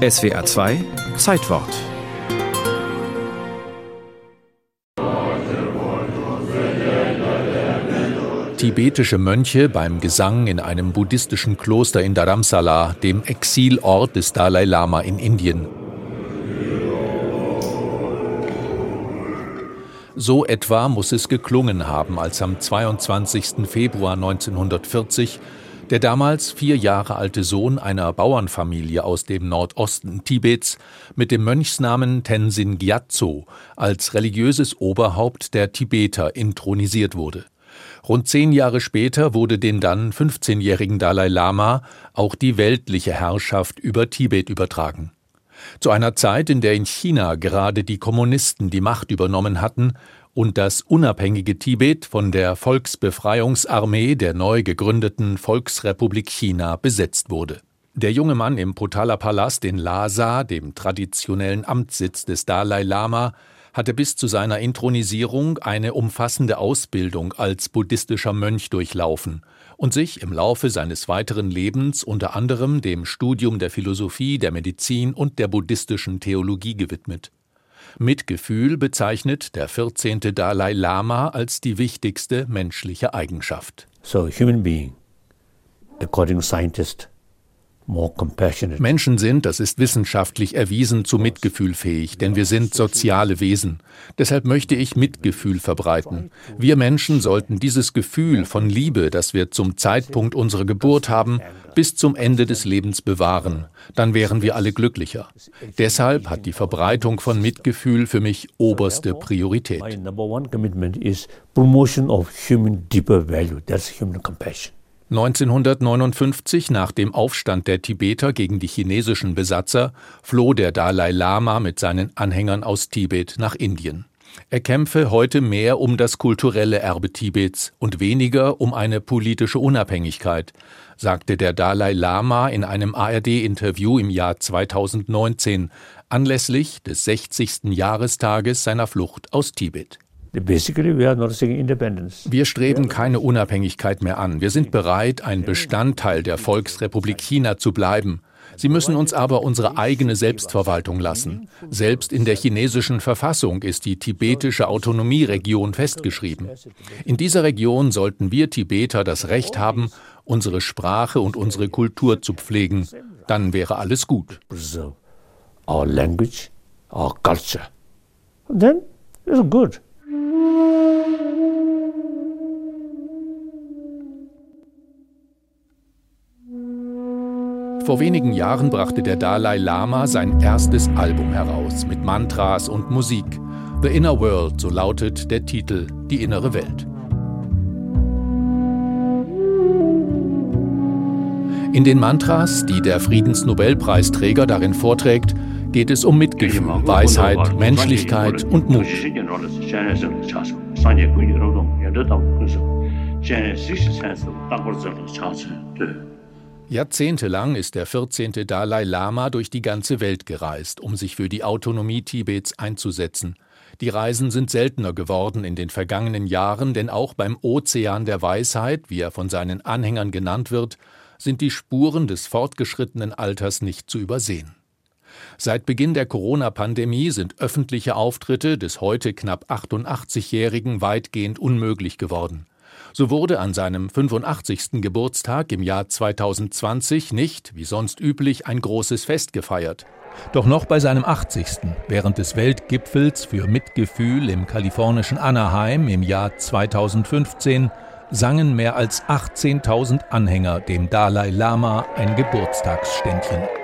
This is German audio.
SWR 2 Zeitwort Tibetische Mönche beim Gesang in einem buddhistischen Kloster in Dharamsala, dem Exilort des Dalai Lama in Indien. So etwa muss es geklungen haben, als am 22. Februar 1940 der damals vier Jahre alte Sohn einer Bauernfamilie aus dem Nordosten Tibets mit dem Mönchsnamen Tenzin Gyatso als religiöses Oberhaupt der Tibeter intronisiert wurde. Rund zehn Jahre später wurde den dann 15-jährigen Dalai Lama auch die weltliche Herrschaft über Tibet übertragen. Zu einer Zeit, in der in China gerade die Kommunisten die Macht übernommen hatten und das unabhängige Tibet von der Volksbefreiungsarmee der neu gegründeten Volksrepublik China besetzt wurde. Der junge Mann im Potala Palast in Lhasa, dem traditionellen Amtssitz des Dalai Lama, hatte bis zu seiner Intronisierung eine umfassende Ausbildung als buddhistischer Mönch durchlaufen und sich im Laufe seines weiteren Lebens unter anderem dem Studium der Philosophie, der Medizin und der buddhistischen Theologie gewidmet. Mitgefühl bezeichnet der 14. Dalai Lama als die wichtigste menschliche Eigenschaft. So human being, according to scientists, Menschen sind, das ist wissenschaftlich erwiesen, zu Mitgefühl fähig, denn wir sind soziale Wesen. Deshalb möchte ich Mitgefühl verbreiten. Wir Menschen sollten dieses Gefühl von Liebe, das wir zum Zeitpunkt unserer Geburt haben, bis zum Ende des Lebens bewahren. Dann wären wir alle glücklicher. Deshalb hat die Verbreitung von Mitgefühl für mich oberste Priorität. My number one commitment is promotion of human deeper value. That's human compassion. 1959, nach dem Aufstand der Tibeter gegen die chinesischen Besatzer, floh der Dalai Lama mit seinen Anhängern aus Tibet nach Indien. Er kämpfe heute mehr um das kulturelle Erbe Tibets und weniger um eine politische Unabhängigkeit, sagte der Dalai Lama in einem ARD-Interview im Jahr 2019 anlässlich des 60. Jahrestages seiner Flucht aus Tibet. Wir streben keine Unabhängigkeit mehr an. Wir sind bereit, ein Bestandteil der Volksrepublik China zu bleiben. Sie müssen uns aber unsere eigene Selbstverwaltung lassen. Selbst in der chinesischen Verfassung ist die tibetische Autonomieregion festgeschrieben. In dieser Region sollten wir Tibeter das Recht haben, unsere Sprache und unsere Kultur zu pflegen. Dann wäre alles gut. Our language, our culture. Then it's good. Vor wenigen Jahren brachte der Dalai Lama sein erstes Album heraus mit Mantras und Musik. The Inner World, so lautet der Titel, die innere Welt. In den Mantras, die der Friedensnobelpreisträger darin vorträgt, geht es um Mitgefühl, Weisheit, Menschlichkeit und Mut. Jahrzehntelang ist der 14. Dalai Lama durch die ganze Welt gereist, um sich für die Autonomie Tibets einzusetzen. Die Reisen sind seltener geworden in den vergangenen Jahren, denn auch beim Ozean der Weisheit, wie er von seinen Anhängern genannt wird, sind die Spuren des fortgeschrittenen Alters nicht zu übersehen. Seit Beginn der Corona-Pandemie sind öffentliche Auftritte des heute knapp 88-Jährigen weitgehend unmöglich geworden. So wurde an seinem 85. Geburtstag im Jahr 2020 nicht, wie sonst üblich, ein großes Fest gefeiert. Doch noch bei seinem 80. während des Weltgipfels für Mitgefühl im kalifornischen Anaheim im Jahr 2015 sangen mehr als 18.000 Anhänger dem Dalai Lama ein Geburtstagsständchen.